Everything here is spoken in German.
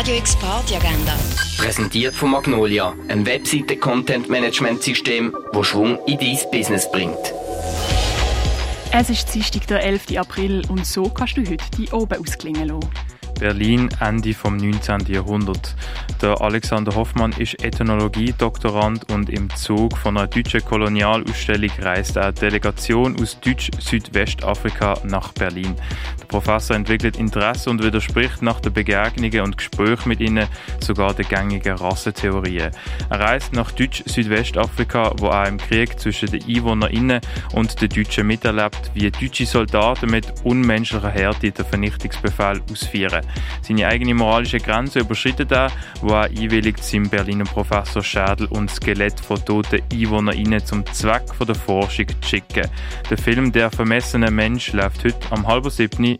Radio X Party Agenda. Präsentiert von Magnolia, einem Webseite-Content-Management-System, das Schwung in dein Business bringt. Es ist Dienstag, der 11. April und so kannst du heute die oben ausklingen lassen. Berlin Ende vom 19. Jahrhundert. Der Alexander Hoffmann ist Ethnologie-Doktorand und im Zug von einer deutschen Kolonialausstellung reist eine Delegation aus Deutsch-Südwestafrika nach Berlin. Professor entwickelt Interesse und widerspricht nach den Begegnungen und Gesprächen mit ihnen sogar den gängigen Rassentheorien. Er reist nach Deutsch-Südwestafrika, wo er im Krieg zwischen den EinwohnerInnen und den Deutschen miterlebt, wie deutsche Soldaten mit unmenschlicher Härte den Vernichtungsbefehl ausführen. Seine eigene moralische Grenze überschreitet er, wo er einwilligt, seinem Berliner Professor Schädel und Skelett von toten EinwohnerInnen zum Zweck der Forschung zu schicken. Der Film Der vermessene Mensch läuft heute am halben siebten